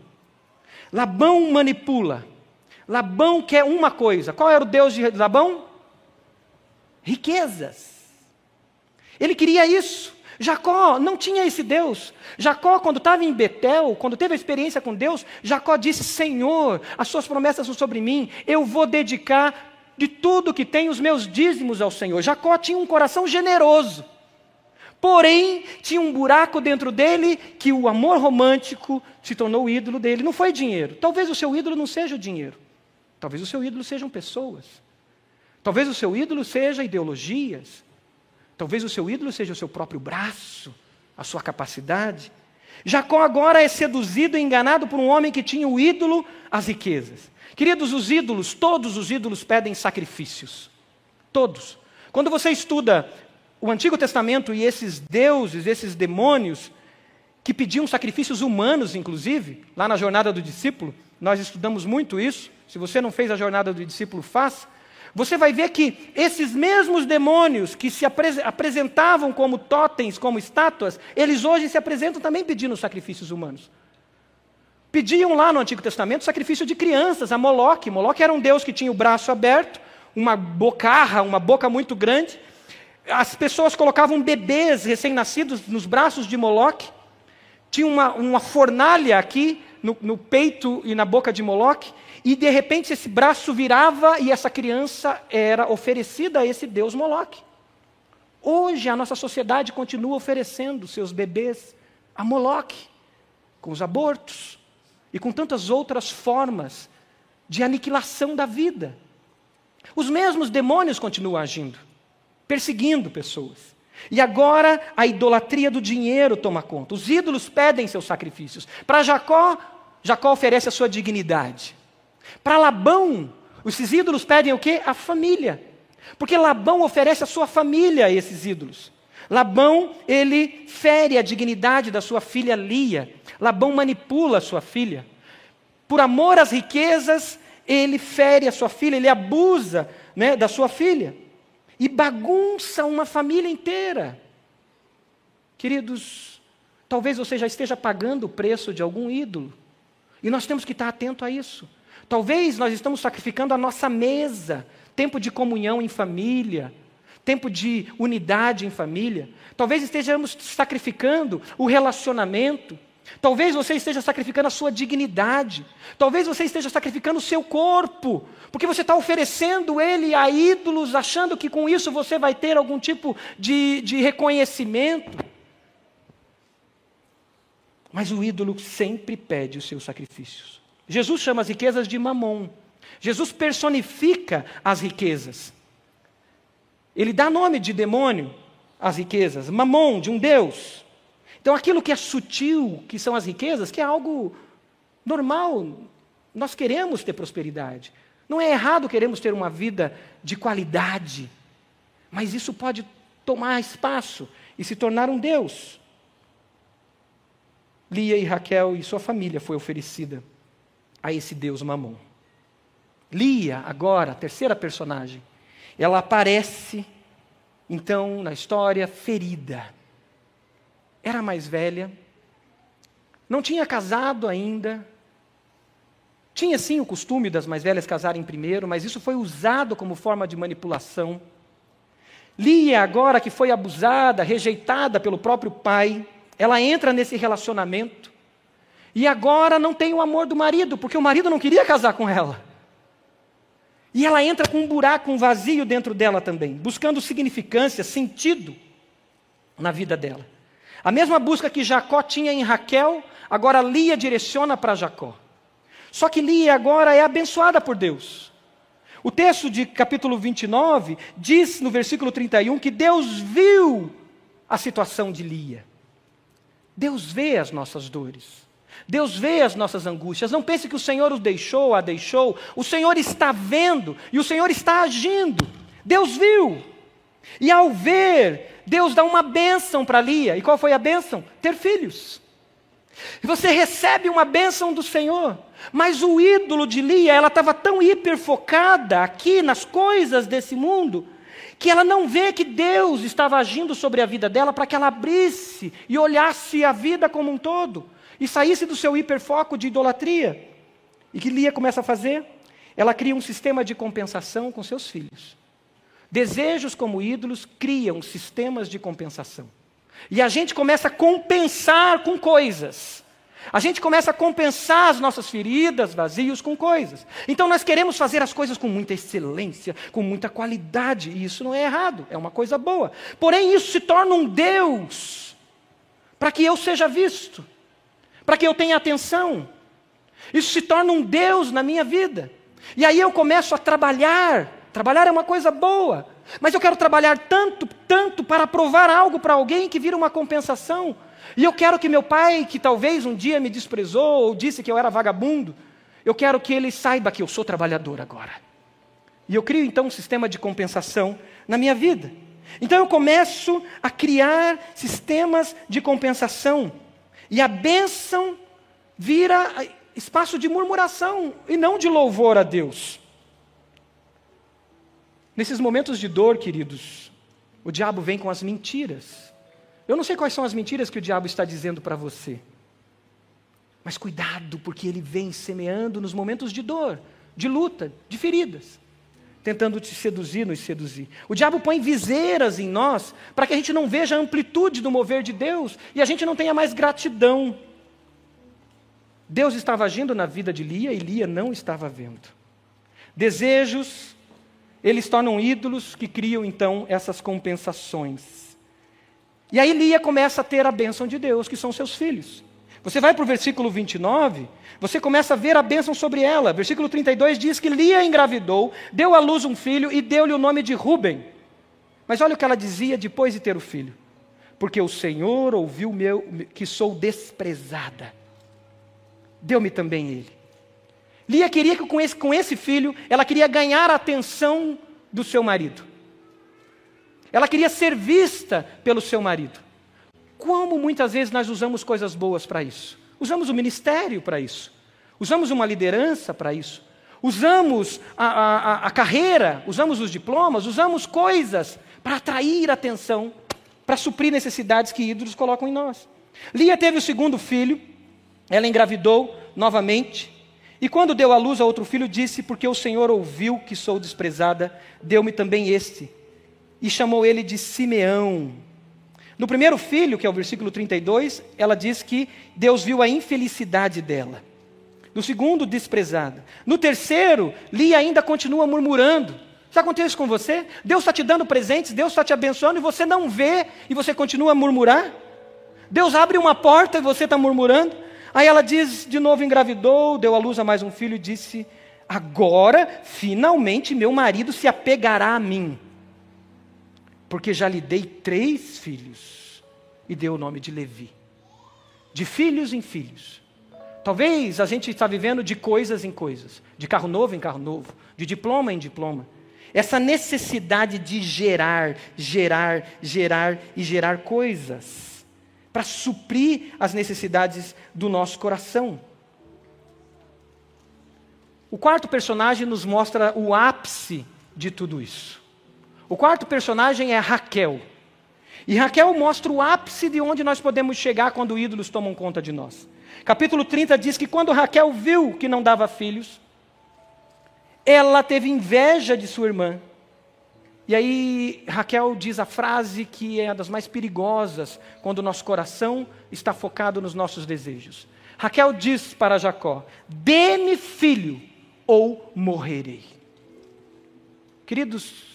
Labão manipula. Labão quer uma coisa. Qual era o Deus de Labão? Riquezas. Ele queria isso. Jacó não tinha esse Deus. Jacó, quando estava em Betel, quando teve a experiência com Deus, Jacó disse: Senhor, as suas promessas são sobre mim, eu vou dedicar de tudo que tenho os meus dízimos ao Senhor. Jacó tinha um coração generoso. Porém, tinha um buraco dentro dele que o amor romântico se tornou o ídolo dele. Não foi dinheiro. Talvez o seu ídolo não seja o dinheiro. Talvez o seu ídolo sejam pessoas. Talvez o seu ídolo seja ideologias. Talvez o seu ídolo seja o seu próprio braço, a sua capacidade. Jacó agora é seduzido e enganado por um homem que tinha o ídolo, as riquezas. Queridos, os ídolos, todos os ídolos pedem sacrifícios. Todos. Quando você estuda o Antigo Testamento e esses deuses, esses demônios, que pediam sacrifícios humanos, inclusive, lá na jornada do discípulo, nós estudamos muito isso. Se você não fez a jornada do discípulo, faça. Você vai ver que esses mesmos demônios que se apresentavam como totens, como estátuas, eles hoje se apresentam também pedindo sacrifícios humanos. Pediam lá no Antigo Testamento sacrifício de crianças, a Moloque. Moloque era um deus que tinha o braço aberto, uma bocarra, uma boca muito grande, as pessoas colocavam bebês recém-nascidos nos braços de Moloque, tinha uma, uma fornalha aqui no, no, peito e na boca de Moloque, e de repente esse braço virava e essa criança era oferecida a esse deus Moloque. Hoje a nossa sociedade continua oferecendo seus bebês a Moloque, com os abortos e com tantas outras formas de aniquilação da vida. Os mesmos demônios continuam agindo perseguindo pessoas. E agora a idolatria do dinheiro toma conta. Os ídolos pedem seus sacrifícios. Para Jacó, Jacó oferece a sua dignidade. Para Labão, esses ídolos pedem o quê? A família. Porque Labão oferece a sua família a esses ídolos. Labão, ele fere a dignidade da sua filha Lia. Labão manipula a sua filha. Por amor às riquezas, ele fere a sua filha, ele abusa né, da sua filha e bagunça uma família inteira. Queridos, talvez você já esteja pagando o preço de algum ídolo, e nós temos que estar atento a isso. Talvez nós estamos sacrificando a nossa mesa, tempo de comunhão em família, tempo de unidade em família. Talvez estejamos sacrificando o relacionamento Talvez você esteja sacrificando a sua dignidade. Talvez você esteja sacrificando o seu corpo. Porque você está oferecendo ele a ídolos, achando que com isso você vai ter algum tipo de, de reconhecimento. Mas o ídolo sempre pede os seus sacrifícios. Jesus chama as riquezas de mamon. Jesus personifica as riquezas. Ele dá nome de demônio às riquezas, mamon, de um Deus. Então, aquilo que é sutil, que são as riquezas, que é algo normal, nós queremos ter prosperidade. Não é errado queremos ter uma vida de qualidade, mas isso pode tomar espaço e se tornar um Deus. Lia e Raquel e sua família foi oferecida a esse Deus Mamon. Lia, agora, a terceira personagem, ela aparece, então, na história, ferida era mais velha, não tinha casado ainda, Tinha sim o costume das mais velhas casarem primeiro, mas isso foi usado como forma de manipulação. Lia, agora que foi abusada, rejeitada pelo próprio pai, ela entra nesse relacionamento e agora não tem o amor do marido, porque o marido não queria casar com ela. E ela entra com um buraco, um vazio dentro dela também, buscando significância, sentido na vida dela. A mesma busca que Jacó tinha em Raquel, agora Lia direciona para Jacó. Só que Lia agora é abençoada por Deus. O texto de capítulo 29 diz no versículo 31 que Deus viu a situação de Lia. Deus vê as nossas dores. Deus vê as nossas angústias. Não pense que o Senhor os deixou, a deixou. O Senhor está vendo e o Senhor está agindo. Deus viu. E ao ver, Deus dá uma bênção para Lia. E qual foi a bênção? Ter filhos. E você recebe uma bênção do Senhor. Mas o ídolo de Lia, ela estava tão hiperfocada aqui nas coisas desse mundo, que ela não vê que Deus estava agindo sobre a vida dela para que ela abrisse e olhasse a vida como um todo e saísse do seu hiperfoco de idolatria. E que Lia começa a fazer? Ela cria um sistema de compensação com seus filhos. Desejos como ídolos criam sistemas de compensação. E a gente começa a compensar com coisas. A gente começa a compensar as nossas feridas, vazios com coisas. Então nós queremos fazer as coisas com muita excelência, com muita qualidade, e isso não é errado, é uma coisa boa. Porém, isso se torna um Deus para que eu seja visto, para que eu tenha atenção. Isso se torna um Deus na minha vida. E aí eu começo a trabalhar. Trabalhar é uma coisa boa, mas eu quero trabalhar tanto, tanto para provar algo para alguém que vira uma compensação. E eu quero que meu pai, que talvez um dia me desprezou ou disse que eu era vagabundo, eu quero que ele saiba que eu sou trabalhador agora. E eu crio então um sistema de compensação na minha vida. Então eu começo a criar sistemas de compensação. E a bênção vira espaço de murmuração e não de louvor a Deus. Nesses momentos de dor, queridos, o diabo vem com as mentiras. Eu não sei quais são as mentiras que o diabo está dizendo para você. Mas cuidado, porque ele vem semeando nos momentos de dor, de luta, de feridas, tentando te seduzir, nos seduzir. O diabo põe viseiras em nós para que a gente não veja a amplitude do mover de Deus e a gente não tenha mais gratidão. Deus estava agindo na vida de Lia e Lia não estava vendo. Desejos, eles tornam ídolos que criam então essas compensações. E aí Lia começa a ter a bênção de Deus, que são seus filhos. Você vai para o versículo 29, você começa a ver a bênção sobre ela. Versículo 32 diz que Lia engravidou, deu à luz um filho e deu-lhe o nome de Ruben. Mas olha o que ela dizia depois de ter o filho. Porque o Senhor ouviu meu, que sou desprezada. Deu-me também ele. Lia queria que com esse, com esse filho, ela queria ganhar a atenção do seu marido. Ela queria ser vista pelo seu marido. Como muitas vezes nós usamos coisas boas para isso? Usamos o ministério para isso. Usamos uma liderança para isso. Usamos a, a, a, carreira, usamos os diplomas, usamos coisas para atrair atenção, para suprir necessidades que ídolos colocam em nós. Lia teve o segundo filho, ela engravidou novamente, e quando deu à luz a outro filho, disse: Porque o Senhor ouviu que sou desprezada, deu-me também este e chamou ele de Simeão. No primeiro filho, que é o versículo 32, ela diz que Deus viu a infelicidade dela. No segundo, desprezada. No terceiro, Lia ainda continua murmurando. Isso com você? Deus está te dando presentes, Deus está te abençoando e você não vê e você continua a murmurar? Deus abre uma porta e você está murmurando? Aí ela diz, de novo engravidou, deu à luz a mais um filho e disse: Agora, finalmente, meu marido se apegará a mim porque já lhe dei três filhos, e deu o nome de Levi. De filhos em filhos. Talvez a gente está vivendo de coisas em coisas, de carro novo em carro novo, de diploma em diploma. Essa necessidade de gerar, gerar, gerar e gerar coisas para suprir as necessidades do nosso coração. O quarto personagem nos mostra o ápice de tudo isso. O quarto personagem é Raquel. E Raquel mostra o ápice de onde nós podemos chegar quando ídolos tomam conta de nós. Capítulo 30 diz que quando Raquel viu que não dava filhos, ela teve inveja de sua irmã. E aí Raquel diz a frase que é uma das mais perigosas quando o nosso coração está focado nos nossos desejos. Raquel diz para Jacó: Dê-me filho ou morrerei. Queridos,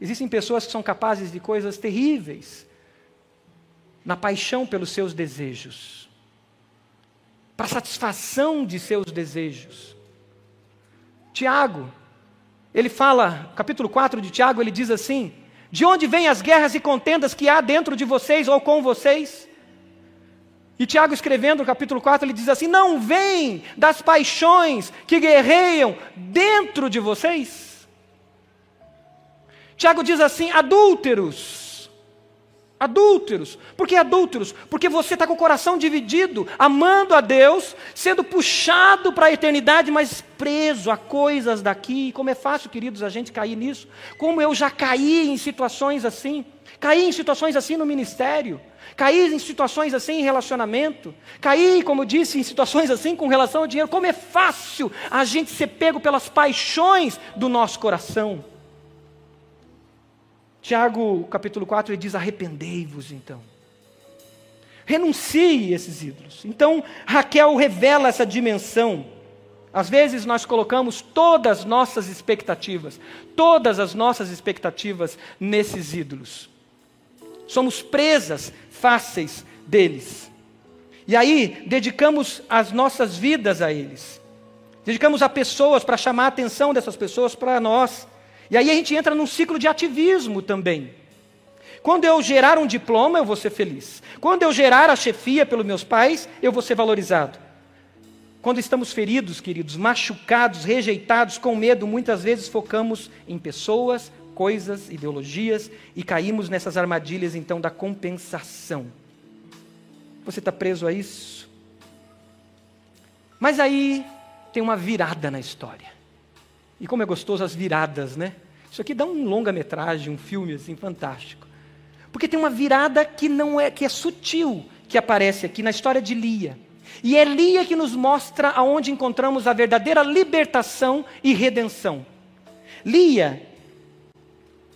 existem pessoas que são capazes de coisas terríveis na paixão pelos seus desejos, para satisfação de seus desejos. Tiago, ele fala, capítulo 4 de Tiago, ele diz assim: De onde vêm as guerras e contendas que há dentro de vocês ou com vocês? E Tiago, escrevendo no capítulo 4, ele diz assim: Não vem das paixões que guerreiam dentro de vocês? Tiago diz assim: adúlteros. Adúlteros. Por que adúlteros? Porque você está com o coração dividido, amando a Deus, sendo puxado para a eternidade, mas preso a coisas daqui. Como é fácil, queridos, a gente cair nisso. Como eu já caí em situações assim. Caí em situações assim no ministério. Caí em situações assim em relacionamento. Caí, como disse, em situações assim com relação ao dinheiro. Como é fácil a gente ser pego pelas paixões do nosso coração. Tiago, capítulo 4, ele diz: arrependei-vos então. Renuncie esses ídolos. Então, Raquel revela essa dimensão. Às vezes nós colocamos todas as nossas expectativas, todas as nossas expectativas nesses ídolos. Somos presas fáceis deles. E aí, dedicamos as nossas vidas a eles. Dedicamos a pessoas para chamar a atenção dessas pessoas para nós. E aí a gente entra num ciclo de ativismo também. Quando eu gerar um diploma, eu vou ser feliz. Quando eu gerar a chefia pelos meus pais, eu vou ser valorizado. Quando estamos feridos, queridos, machucados, rejeitados, com medo, muitas vezes focamos em pessoas, coisas, ideologias e caímos nessas armadilhas então da compensação. Você está preso a isso? Mas aí tem uma virada na história. E como é gostoso as viradas, né? Isso aqui dá um longa-metragem, um filme assim fantástico. Porque tem uma virada que não é que é sutil, que aparece aqui na história de Lia. E é Lia que nos mostra aonde encontramos a verdadeira libertação e redenção. Lia,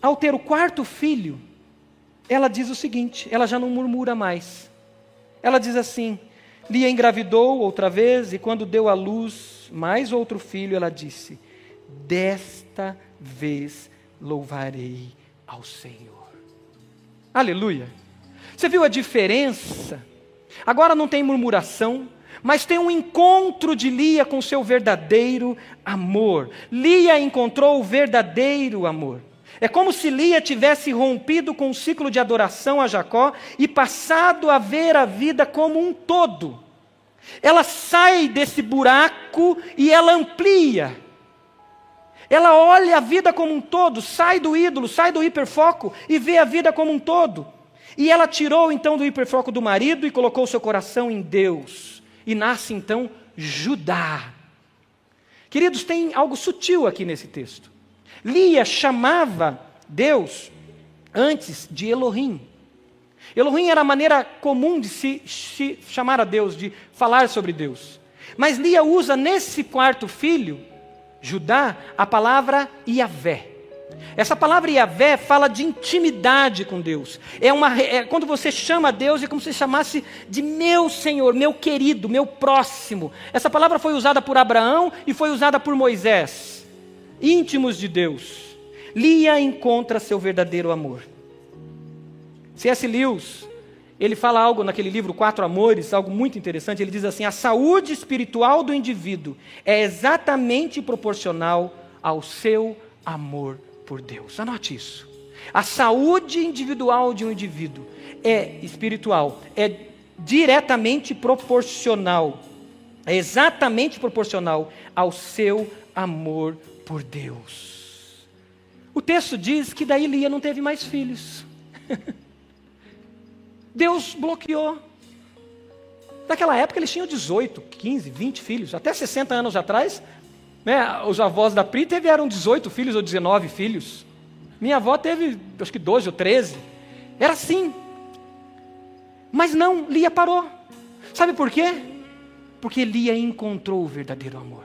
ao ter o quarto filho, ela diz o seguinte: ela já não murmura mais. Ela diz assim: Lia engravidou outra vez e quando deu à luz mais outro filho, ela disse: desta vez louvarei ao Senhor. Aleluia. Você viu a diferença? Agora não tem murmuração, mas tem um encontro de Lia com seu verdadeiro amor. Lia encontrou o verdadeiro amor. É como se Lia tivesse rompido com o ciclo de adoração a Jacó e passado a ver a vida como um todo. Ela sai desse buraco e ela amplia. Ela olha a vida como um todo, sai do ídolo, sai do hiperfoco e vê a vida como um todo. E ela tirou então do hiperfoco do marido e colocou seu coração em Deus. E nasce então Judá. Queridos, tem algo sutil aqui nesse texto. Lia chamava Deus antes de Elohim. Elohim era a maneira comum de se, se chamar a Deus, de falar sobre Deus. Mas Lia usa nesse quarto filho Judá, a palavra Iavé. Essa palavra Iavé fala de intimidade com Deus. É uma é, quando você chama a Deus é como se chamasse de meu Senhor, meu querido, meu próximo. Essa palavra foi usada por Abraão e foi usada por Moisés. Íntimos de Deus. Lia encontra seu verdadeiro amor. C.S. Lewis ele fala algo naquele livro Quatro Amores, algo muito interessante. Ele diz assim: a saúde espiritual do indivíduo é exatamente proporcional ao seu amor por Deus. Anote isso. A saúde individual de um indivíduo é espiritual, é diretamente proporcional, é exatamente proporcional ao seu amor por Deus. O texto diz que daí Lia não teve mais filhos. Deus bloqueou. Naquela época eles tinham 18, 15, 20 filhos. Até 60 anos atrás, né, os avós da Pri tiveram 18 filhos ou 19 filhos. Minha avó teve, acho que 12 ou 13. Era assim. Mas não, Lia parou. Sabe por quê? Porque Lia encontrou o verdadeiro amor.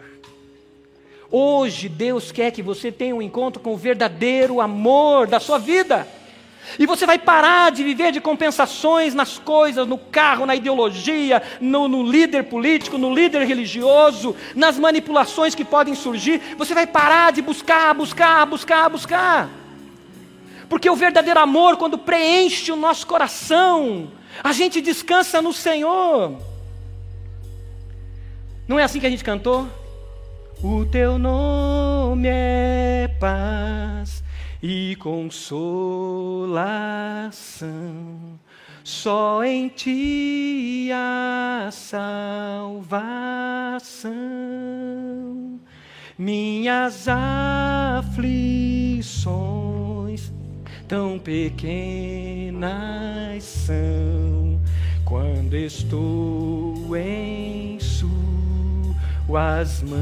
Hoje Deus quer que você tenha um encontro com o verdadeiro amor da sua vida. E você vai parar de viver de compensações nas coisas, no carro, na ideologia, no, no, líder político, no líder religioso, nas manipulações que podem surgir. Você vai parar de buscar, buscar, buscar, buscar. Porque o verdadeiro amor, quando preenche o nosso coração, a gente descansa no Senhor. Não é assim que a gente cantou? O teu nome é paz e consolação. Só em ti a salvação. Minhas aflições tão pequenas são quando estou em suas mãos.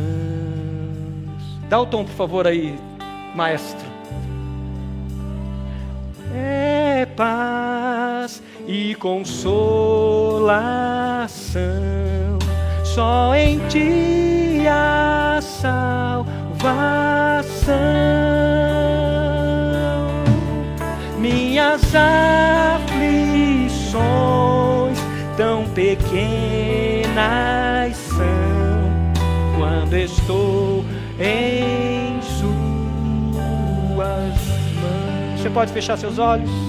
Dá o tom, por favor, aí, maestro paz e consolação. Só em ti a salvação. Minhas aflições tão pequenas são quando estou em Você pode fechar seus olhos?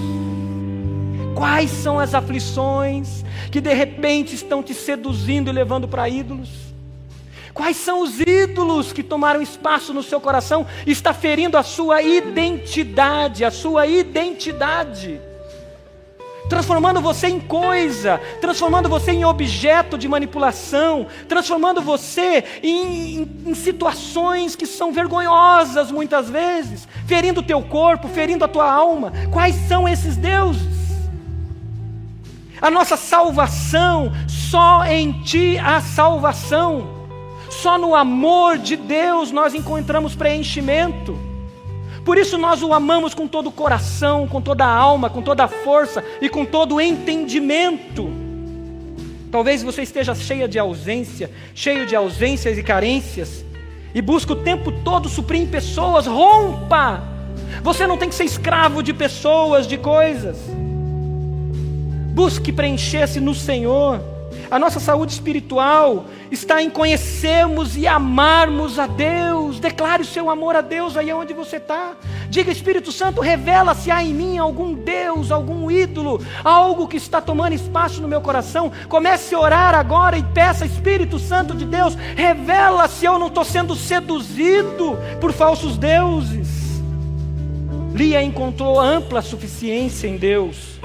Quais são as aflições que de repente estão te seduzindo e levando para ídolos? Quais são os ídolos que tomaram espaço no seu coração e está ferindo a sua identidade, a sua identidade? transformando você em coisa, transformando você em objeto de manipulação, transformando você em, em, em, situações que são vergonhosas muitas vezes, ferindo o teu corpo, ferindo a tua alma. Quais são esses deuses? A nossa salvação, só em Ti a salvação, só no amor de Deus nós encontramos preenchimento. Por isso nós o amamos com todo o coração, com toda a alma, com toda a força e com todo o entendimento. Talvez você esteja cheia de ausência, cheio de ausências e carências, e busca o tempo todo suprir pessoas, rompa! Você não tem que ser escravo de pessoas, de coisas. Busque preencher-se no Senhor. A nossa saúde espiritual está em conhecermos e amarmos a Deus. Declare o seu amor a Deus aí onde você está. Diga, Espírito Santo, revela se há em mim algum Deus, algum ídolo, algo que está tomando espaço no meu coração. Comece a orar agora e peça, Espírito Santo de Deus, revela se eu não estou sendo seduzido por falsos deuses. Lia encontrou ampla suficiência em Deus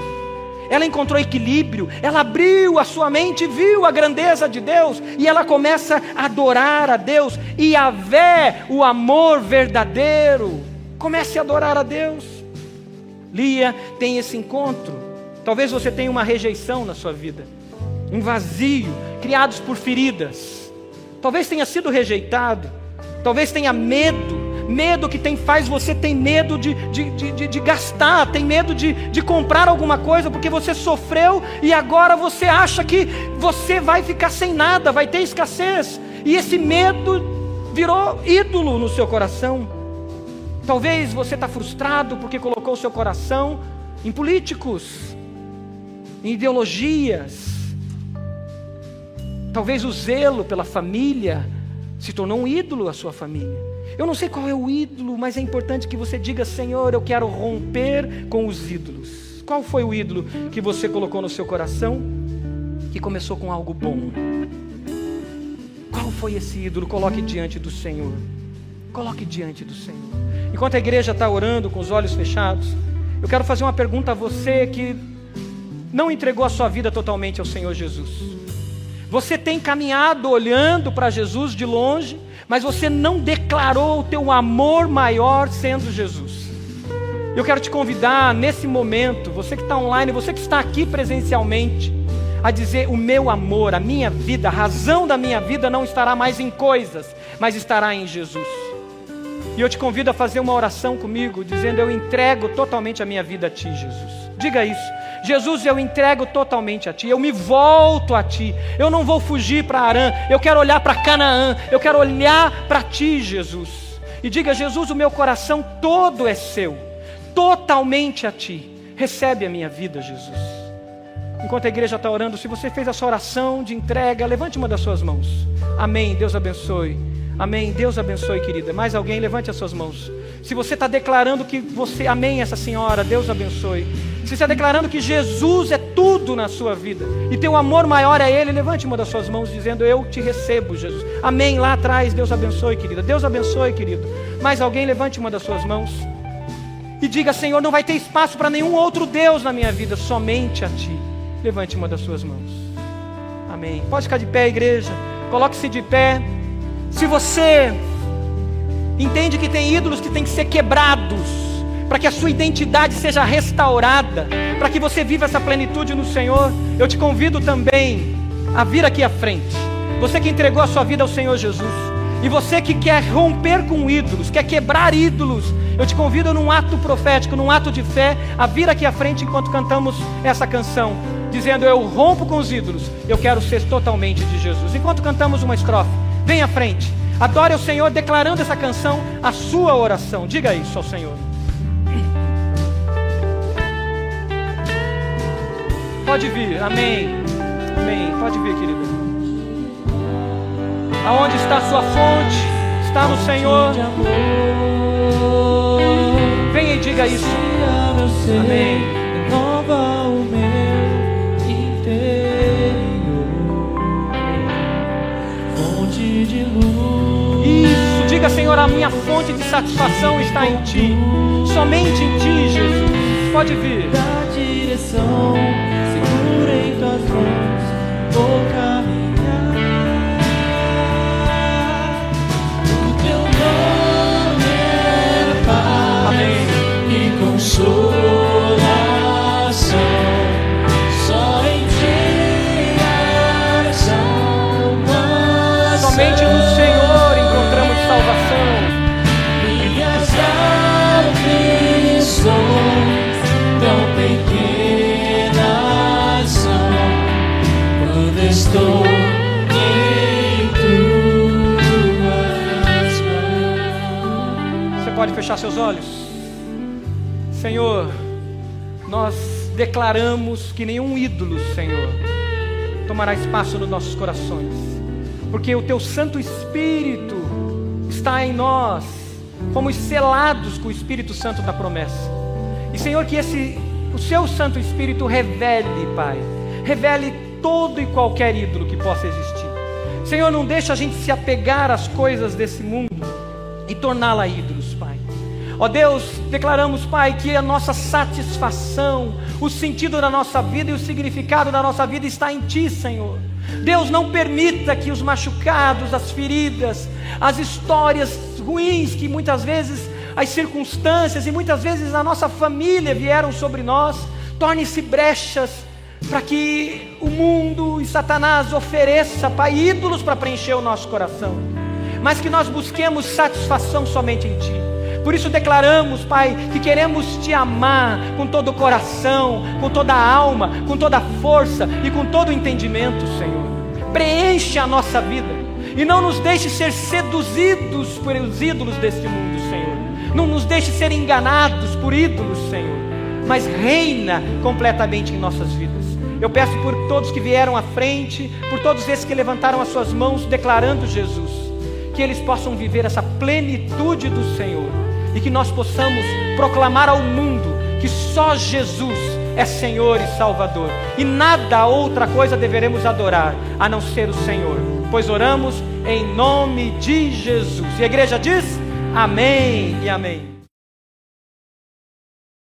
ela encontrou equilíbrio, ela abriu a sua mente, viu a grandeza de Deus e ela começa a adorar a Deus e a ver o amor verdadeiro. Comece a adorar a Deus. Lia tem esse encontro. Talvez você tenha uma rejeição na sua vida, um vazio, criados por feridas. Talvez tenha sido rejeitado, talvez tenha medo medo que tem faz você tem medo de, de, de, de, gastar, tem medo de, de comprar alguma coisa porque você sofreu e agora você acha que você vai ficar sem nada, vai ter escassez. E esse medo virou ídolo no seu coração. Talvez você está frustrado porque colocou seu coração em políticos, em ideologias. Talvez o zelo pela família se tornou um ídolo à sua família. Eu não sei qual é o ídolo, mas é importante que você diga: Senhor, eu quero romper com os ídolos. Qual foi o ídolo que você colocou no seu coração que começou com algo bom? Qual foi esse ídolo? Coloque diante do Senhor. Coloque diante do Senhor. Enquanto a igreja está orando com os olhos fechados, eu quero fazer uma pergunta a você que não entregou a sua vida totalmente ao Senhor Jesus. Você tem caminhado olhando para Jesus de longe, mas você não declarou o teu amor maior sendo Jesus. Eu quero te convidar nesse momento, você que está online, você que está aqui presencialmente, a dizer: o meu amor, a minha vida, a razão da minha vida não estará mais em coisas, mas estará em Jesus. E eu te convido a fazer uma oração comigo, dizendo: Eu entrego totalmente a minha vida a Ti, Jesus. Diga isso. Jesus, eu entrego totalmente a Ti, eu me volto a Ti, eu não vou fugir para Arã, eu quero olhar para Canaã, eu quero olhar para Ti, Jesus. E diga, Jesus, o meu coração todo é seu, totalmente a Ti. Recebe a minha vida, Jesus. Enquanto a igreja está orando, se você fez a sua oração de entrega, levante uma das suas mãos. Amém. Deus abençoe. Amém. Deus abençoe, querida. Mais alguém, levante as suas mãos. Se você está declarando que você, amém, essa senhora, Deus abençoe. Se você está declarando que Jesus é tudo na sua vida e teu amor maior é Ele, levante uma das suas mãos dizendo: Eu te recebo, Jesus. Amém. Lá atrás, Deus abençoe, querida. Deus abençoe, querido. Mais alguém, levante uma das suas mãos e diga: Senhor, não vai ter espaço para nenhum outro Deus na minha vida, somente a Ti. Levante uma das suas mãos. Amém. Pode ficar de pé, igreja. Coloque-se de pé. Se você entende que tem ídolos que têm que ser quebrados, para que a sua identidade seja restaurada, para que você viva essa plenitude no Senhor, eu te convido também a vir aqui à frente. Você que entregou a sua vida ao Senhor Jesus, e você que quer romper com ídolos, quer quebrar ídolos, eu te convido num ato profético, num ato de fé, a vir aqui à frente enquanto cantamos essa canção, dizendo: Eu rompo com os ídolos, eu quero ser totalmente de Jesus. Enquanto cantamos uma estrofe, Vem à frente. Adore ao Senhor declarando essa canção a sua oração. Diga isso ao Senhor. Pode vir, amém. Amém. Pode vir, querida. Aonde está a sua fonte? Está no Senhor. Venha e diga isso. Amém. Diga, Senhor, a minha fonte de satisfação está em Ti. Somente em Ti, Jesus. Pode vir. Da direção, segura em tuas mãos, vou fechar seus olhos? Senhor, nós declaramos que nenhum ídolo, Senhor, tomará espaço nos nossos corações, porque o Teu Santo Espírito está em nós, fomos selados com o Espírito Santo da promessa. E Senhor, que esse o Seu Santo Espírito revele, Pai, revele todo e qualquer ídolo que possa existir. Senhor, não deixa a gente se apegar às coisas desse mundo e torná-la ídolos, Pai. Ó Deus, declaramos, Pai, que a nossa satisfação, o sentido da nossa vida e o significado da nossa vida está em Ti, Senhor. Deus, não permita que os machucados, as feridas, as histórias ruins que muitas vezes as circunstâncias e muitas vezes a nossa família vieram sobre nós, torne-se brechas para que o mundo e Satanás ofereça, Pai, ídolos para preencher o nosso coração, mas que nós busquemos satisfação somente em Ti. Por isso declaramos, Pai, que queremos Te amar com todo o coração, com toda a alma, com toda a força e com todo o entendimento, Senhor. Preenche a nossa vida e não nos deixe ser seduzidos por os ídolos deste mundo, Senhor. Não nos deixe ser enganados por ídolos, Senhor, mas reina completamente em nossas vidas. Eu peço por todos que vieram à frente, por todos esses que levantaram as suas mãos declarando Jesus, que eles possam viver essa plenitude do Senhor e que nós possamos proclamar ao mundo que só Jesus é Senhor e Salvador e nada outra coisa deveremos adorar a não ser o Senhor, pois oramos em nome de Jesus. E a igreja diz: Amém e Amém.